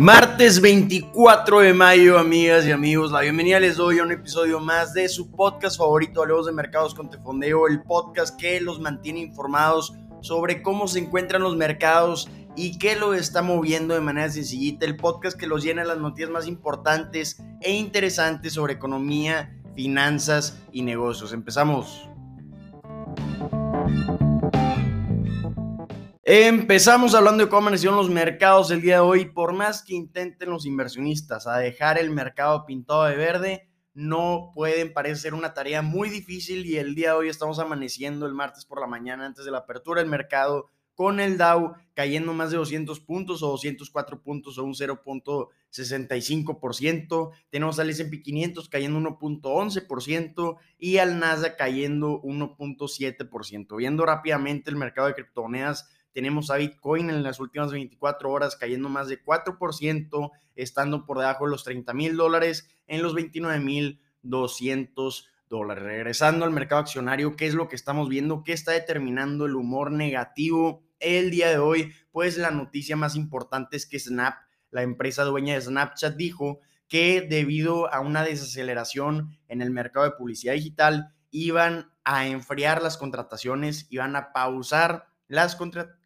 Martes 24 de mayo, amigas y amigos, la bienvenida les doy a un episodio más de su podcast favorito, Hablemos de Mercados con Tefondeo, el podcast que los mantiene informados sobre cómo se encuentran los mercados y qué lo está moviendo de manera sencillita, el podcast que los llena las noticias más importantes e interesantes sobre economía, finanzas y negocios. Empezamos. Empezamos hablando de cómo amanecieron los mercados el día de hoy. Por más que intenten los inversionistas a dejar el mercado pintado de verde, no pueden, parece ser una tarea muy difícil y el día de hoy estamos amaneciendo el martes por la mañana antes de la apertura del mercado con el Dow cayendo más de 200 puntos o 204 puntos o un 0.65%. Tenemos al S&P 500 cayendo 1.11% y al Nasdaq cayendo 1.7%. Viendo rápidamente el mercado de criptomonedas, tenemos a Bitcoin en las últimas 24 horas cayendo más de 4%, estando por debajo de los 30 mil dólares en los 29 mil 200 dólares. Regresando al mercado accionario, ¿qué es lo que estamos viendo? ¿Qué está determinando el humor negativo el día de hoy? Pues la noticia más importante es que Snap, la empresa dueña de Snapchat, dijo que debido a una desaceleración en el mercado de publicidad digital, iban a enfriar las contrataciones, iban a pausar las,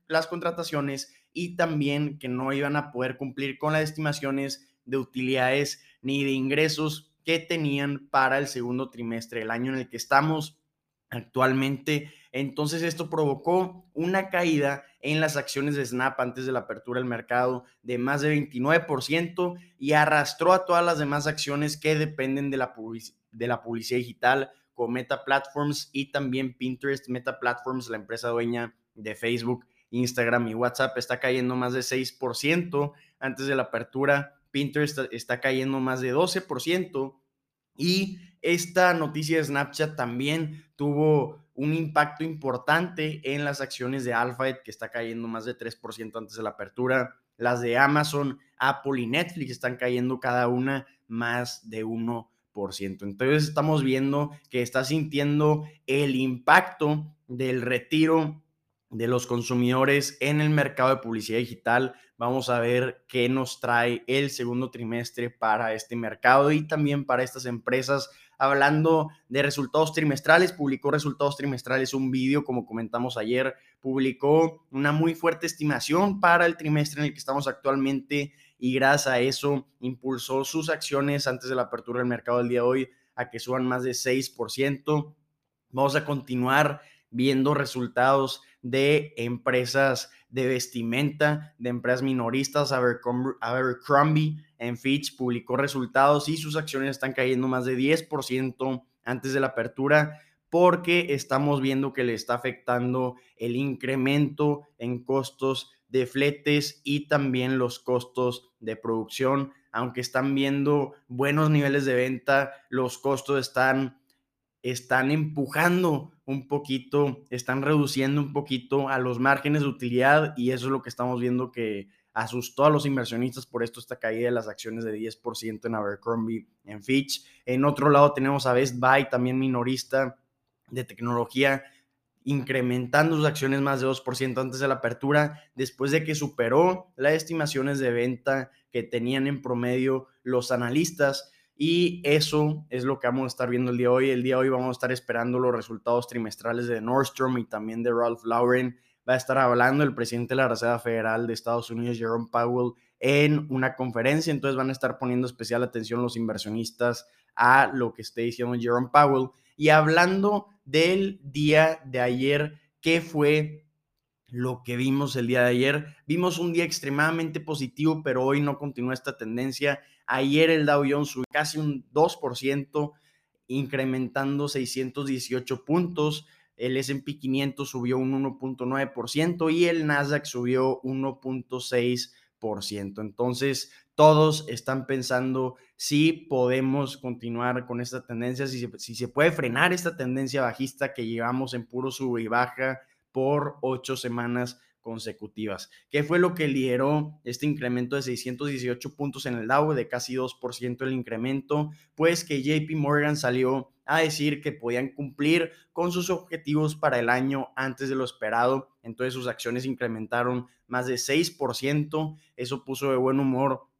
las contrataciones y también que no iban a poder cumplir con las estimaciones de utilidades ni de ingresos que tenían para el segundo trimestre del año en el que estamos actualmente. Entonces esto provocó una caída en las acciones de Snap antes de la apertura del mercado de más de 29% y arrastró a todas las demás acciones que dependen de la, de la publicidad digital como Meta Platforms y también Pinterest. Meta Platforms, la empresa dueña de Facebook, Instagram y WhatsApp está cayendo más de 6% antes de la apertura. Pinterest está cayendo más de 12%. Y esta noticia de Snapchat también tuvo un impacto importante en las acciones de Alphabet, que está cayendo más de 3% antes de la apertura. Las de Amazon, Apple y Netflix están cayendo cada una más de 1%. Entonces estamos viendo que está sintiendo el impacto del retiro de los consumidores en el mercado de publicidad digital. Vamos a ver qué nos trae el segundo trimestre para este mercado y también para estas empresas. Hablando de resultados trimestrales, publicó resultados trimestrales un vídeo, como comentamos ayer, publicó una muy fuerte estimación para el trimestre en el que estamos actualmente y gracias a eso impulsó sus acciones antes de la apertura del mercado del día de hoy a que suban más de 6%. Vamos a continuar viendo resultados de empresas de vestimenta, de empresas minoristas. Abercrombie en Fitch publicó resultados y sus acciones están cayendo más de 10% antes de la apertura porque estamos viendo que le está afectando el incremento en costos de fletes y también los costos de producción. Aunque están viendo buenos niveles de venta, los costos están, están empujando un poquito, están reduciendo un poquito a los márgenes de utilidad y eso es lo que estamos viendo que asustó a los inversionistas por esto esta caída de las acciones de 10% en Abercrombie, en Fitch. En otro lado tenemos a Best Buy, también minorista de tecnología, incrementando sus acciones más de 2% antes de la apertura, después de que superó las estimaciones de venta que tenían en promedio los analistas. Y eso es lo que vamos a estar viendo el día de hoy. El día de hoy vamos a estar esperando los resultados trimestrales de Nordstrom y también de Ralph Lauren. Va a estar hablando el presidente de la Reserva Federal de Estados Unidos, Jerome Powell, en una conferencia. Entonces van a estar poniendo especial atención los inversionistas a lo que esté diciendo Jerome Powell. Y hablando del día de ayer, ¿qué fue lo que vimos el día de ayer? Vimos un día extremadamente positivo, pero hoy no continúa esta tendencia Ayer el Dow Jones subió casi un 2%, incrementando 618 puntos. El SP 500 subió un 1.9% y el Nasdaq subió 1.6%. Entonces, todos están pensando si podemos continuar con esta tendencia, si se, si se puede frenar esta tendencia bajista que llevamos en puro sub y baja por ocho semanas consecutivas. ¿Qué fue lo que lideró este incremento de 618 puntos en el Dow, de casi 2% el incremento? Pues que JP Morgan salió a decir que podían cumplir con sus objetivos para el año antes de lo esperado. Entonces sus acciones incrementaron más de 6%. Eso puso de buen humor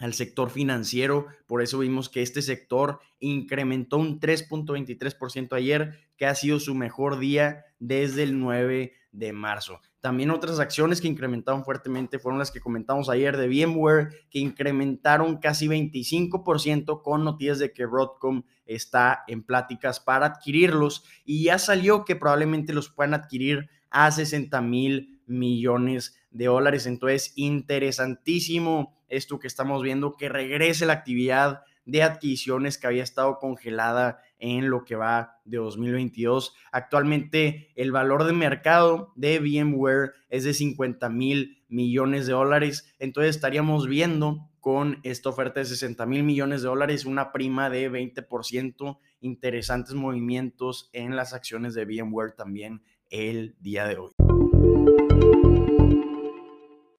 al sector financiero. Por eso vimos que este sector incrementó un 3.23% ayer, que ha sido su mejor día desde el 9 de marzo. También otras acciones que incrementaron fuertemente fueron las que comentamos ayer de VMware, que incrementaron casi 25% con noticias de que Broadcom está en pláticas para adquirirlos y ya salió que probablemente los puedan adquirir a 60 mil millones de dólares. Entonces, interesantísimo esto que estamos viendo, que regrese la actividad de adquisiciones que había estado congelada en lo que va de 2022. Actualmente el valor de mercado de VMware es de 50 mil millones de dólares. Entonces estaríamos viendo con esta oferta de 60 mil millones de dólares una prima de 20%. Interesantes movimientos en las acciones de VMware también el día de hoy.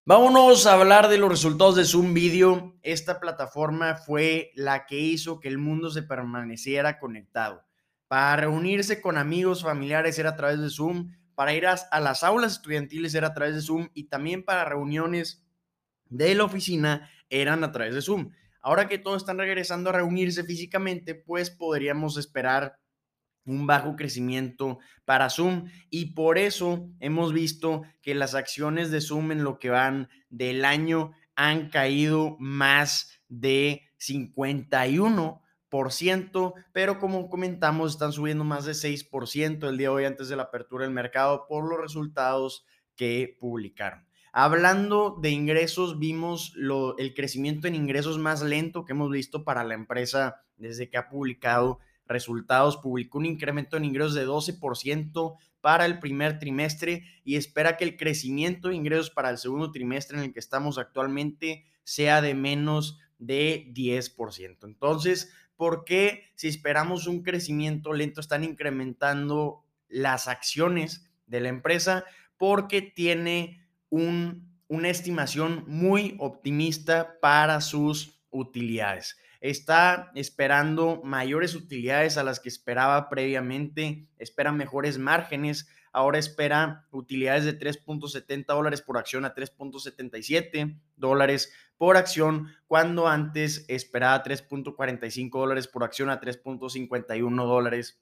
Vámonos a hablar de los resultados de Zoom Video. Esta plataforma fue la que hizo que el mundo se permaneciera conectado. Para reunirse con amigos, familiares era a través de Zoom, para ir a, las aulas estudiantiles era a través de Zoom y también para reuniones de la oficina eran a través de Zoom. Ahora que todos están regresando a reunirse físicamente, pues podríamos esperar un bajo crecimiento para Zoom y por eso hemos visto que las acciones de Zoom en lo que van del año han caído más de 51%, pero como comentamos están subiendo más de 6% el día de hoy antes de la apertura del mercado por los resultados que publicaron. Hablando de ingresos, vimos lo, el crecimiento en ingresos más lento que hemos visto para la empresa desde que ha publicado resultados, publicó un incremento en ingresos de 12% para el primer trimestre y espera que el crecimiento de ingresos para el segundo trimestre en el que estamos actualmente sea de menos de 10%. Entonces, ¿por qué si esperamos un crecimiento lento están incrementando las acciones de la empresa? Porque tiene un, una estimación muy optimista para sus utilidades está esperando mayores utilidades a las que esperaba previamente, espera mejores márgenes, ahora espera utilidades de 3.70 dólares por acción a 3.77 dólares por acción, cuando antes esperaba 3.45 dólares por acción a 3.51 dólares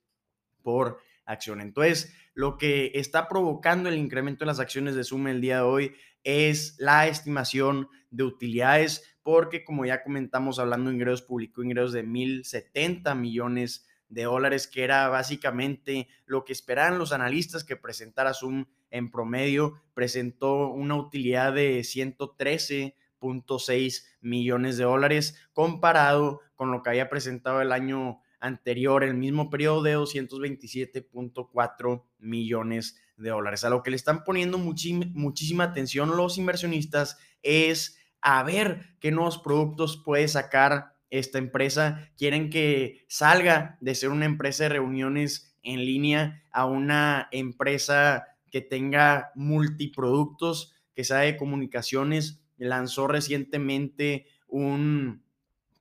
por acción. Entonces, lo que está provocando el incremento en las acciones de Suma el día de hoy es la estimación de utilidades porque como ya comentamos hablando de ingresos, publicó ingresos de 1.070 millones de dólares, que era básicamente lo que esperaban los analistas que presentara Zoom en promedio, presentó una utilidad de 113.6 millones de dólares comparado con lo que había presentado el año anterior, el mismo periodo de 227.4 millones de dólares. A lo que le están poniendo muchísima atención los inversionistas es a ver qué nuevos productos puede sacar esta empresa. Quieren que salga de ser una empresa de reuniones en línea a una empresa que tenga multiproductos, que sea de comunicaciones. Lanzó recientemente un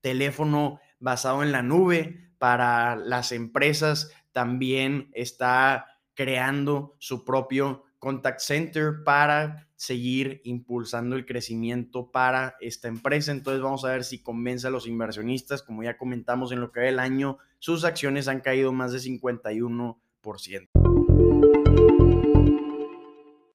teléfono basado en la nube para las empresas. También está creando su propio contact center para seguir impulsando el crecimiento para esta empresa. Entonces vamos a ver si convence a los inversionistas. Como ya comentamos en lo que va el año, sus acciones han caído más de 51%.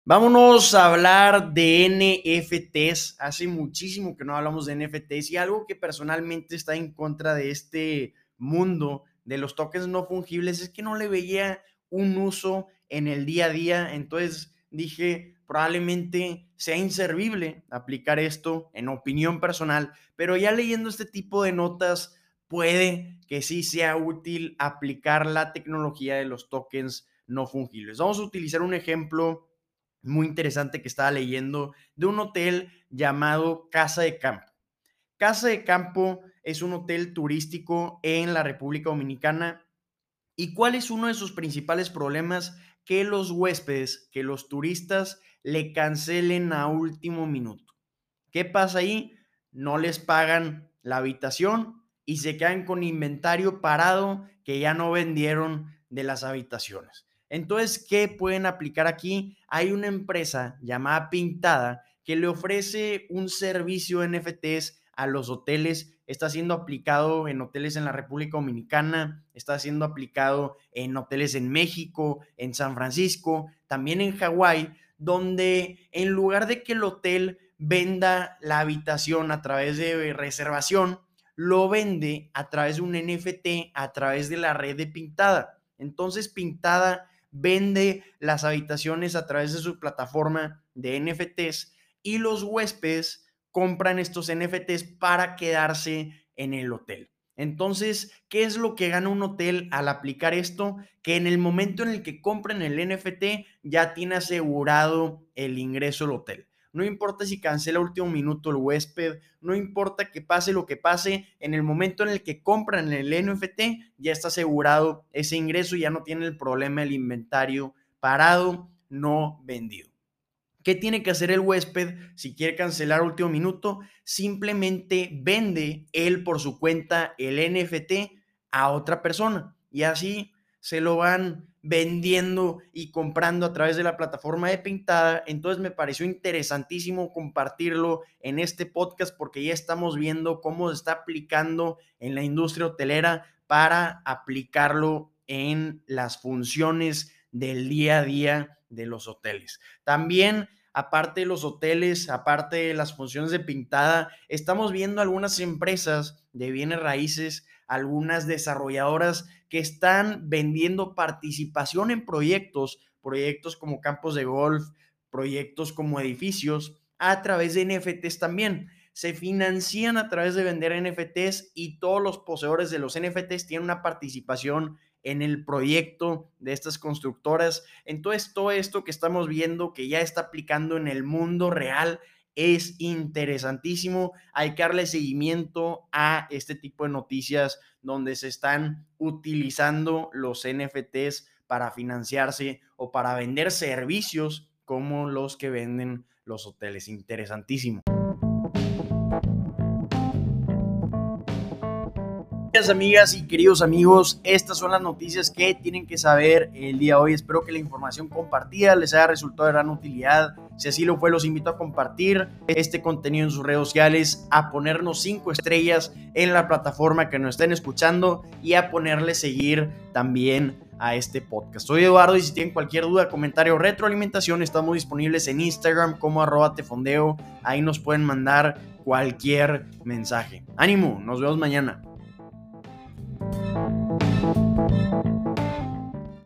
Vámonos a hablar de NFTs. Hace muchísimo que no hablamos de NFTs y algo que personalmente está en contra de este mundo de los tokens no fungibles es que no le veía un uso en el día a día. Entonces dije, probablemente sea inservible aplicar esto en opinión personal, pero ya leyendo este tipo de notas, puede que sí sea útil aplicar la tecnología de los tokens no fungibles. Vamos a utilizar un ejemplo muy interesante que estaba leyendo de un hotel llamado Casa de Campo. Casa de Campo es un hotel turístico en la República Dominicana. ¿Y cuál es uno de sus principales problemas? Que los huéspedes, que los turistas le cancelen a último minuto. ¿Qué pasa ahí? No les pagan la habitación y se quedan con inventario parado que ya no vendieron de las habitaciones. Entonces, ¿qué pueden aplicar aquí? Hay una empresa llamada Pintada que le ofrece un servicio NFTs a los hoteles, está siendo aplicado en hoteles en la República Dominicana, está siendo aplicado en hoteles en México, en San Francisco, también en Hawái, donde en lugar de que el hotel venda la habitación a través de reservación, lo vende a través de un NFT, a través de la red de Pintada. Entonces Pintada vende las habitaciones a través de su plataforma de NFTs y los huéspedes compran estos NFTs para quedarse en el hotel. Entonces, ¿qué es lo que gana un hotel al aplicar esto? Que en el momento en el que compren el NFT ya tiene asegurado el ingreso al hotel. No importa si cancela último minuto el huésped, no importa que pase lo que pase, en el momento en el que compran el NFT ya está asegurado ese ingreso, ya no tiene el problema del inventario parado, no vendido. ¿Qué tiene que hacer el huésped si quiere cancelar último minuto? Simplemente vende él por su cuenta el NFT a otra persona y así se lo van vendiendo y comprando a través de la plataforma de Pintada. Entonces me pareció interesantísimo compartirlo en este podcast porque ya estamos viendo cómo se está aplicando en la industria hotelera para aplicarlo en las funciones del día a día de los hoteles. También aparte de los hoteles, aparte de las funciones de pintada, estamos viendo algunas empresas de bienes raíces, algunas desarrolladoras que están vendiendo participación en proyectos, proyectos como campos de golf, proyectos como edificios, a través de NFTs también. Se financian a través de vender NFTs y todos los poseedores de los NFTs tienen una participación en el proyecto de estas constructoras. Entonces, todo esto que estamos viendo que ya está aplicando en el mundo real es interesantísimo. Hay que darle seguimiento a este tipo de noticias donde se están utilizando los NFTs para financiarse o para vender servicios como los que venden los hoteles. Interesantísimo. Amigas y queridos amigos, estas son las noticias que tienen que saber el día de hoy. Espero que la información compartida les haya resultado de gran utilidad. Si así lo fue, los invito a compartir este contenido en sus redes sociales, a ponernos cinco estrellas en la plataforma que nos estén escuchando y a ponerle seguir también a este podcast. Soy Eduardo y si tienen cualquier duda, comentario o retroalimentación, estamos disponibles en Instagram como arroba tefondeo. Ahí nos pueden mandar cualquier mensaje. Ánimo, nos vemos mañana.